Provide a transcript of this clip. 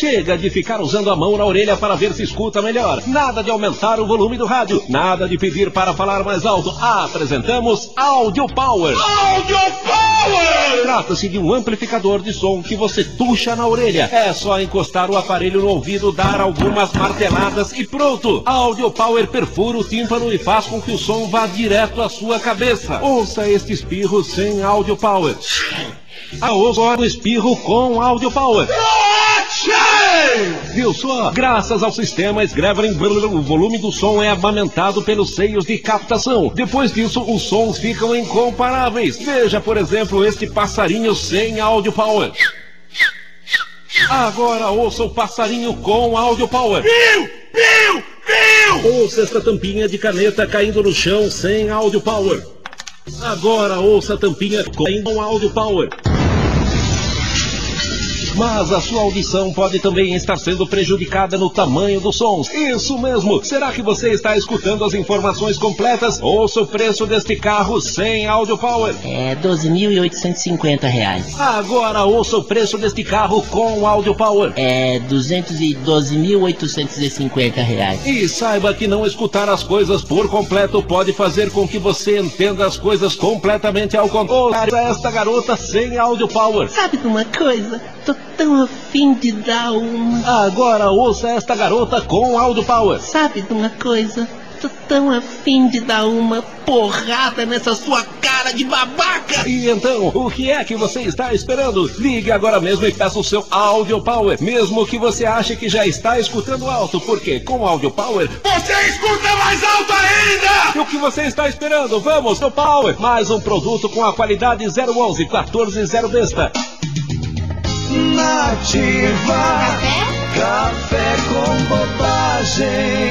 Chega de ficar usando a mão na orelha para ver se escuta melhor. Nada de aumentar o volume do rádio. Nada de pedir para falar mais alto. Apresentamos Audio Power. Audio Power! Trata-se de um amplificador de som que você tuxa na orelha. É só encostar o aparelho no ouvido, dar algumas marteladas e pronto. Audio Power perfura o tímpano e faz com que o som vá direto à sua cabeça. Ouça este espirro sem Audio Power. A agora o espirro com Audio Power. Viu só? Graças ao sistema Sgrevering, o volume do som é amamentado pelos seios de captação. Depois disso, os sons ficam incomparáveis. Veja, por exemplo, este passarinho sem Audio Power. Agora ouça o passarinho com Audio Power. Viu? Viu? Viu? Ouça esta tampinha de caneta caindo no chão sem Audio Power. Agora ouça a tampinha com Audio Power. Mas a sua audição pode também estar sendo prejudicada no tamanho dos sons. Isso mesmo! Será que você está escutando as informações completas? Ouça o preço deste carro sem Audio Power. É 12.850 reais. Agora ouça o preço deste carro com Audio Power. É 212.850 reais. E saiba que não escutar as coisas por completo pode fazer com que você entenda as coisas completamente ao contrário. Esta garota sem Audio Power. Sabe de uma coisa? Tô tão afim de dar uma. Agora ouça esta garota com Audio Power. Sabe de uma coisa? Tô tão afim de dar uma porrada nessa sua cara de babaca. E então, o que é que você está esperando? Ligue agora mesmo e peça o seu Audio Power, mesmo que você ache que já está escutando alto, porque com Audio Power você escuta mais alto ainda. E o que você está esperando? Vamos no Power, mais um produto com a qualidade 011 140 besta. Nativa. Café com bobagem.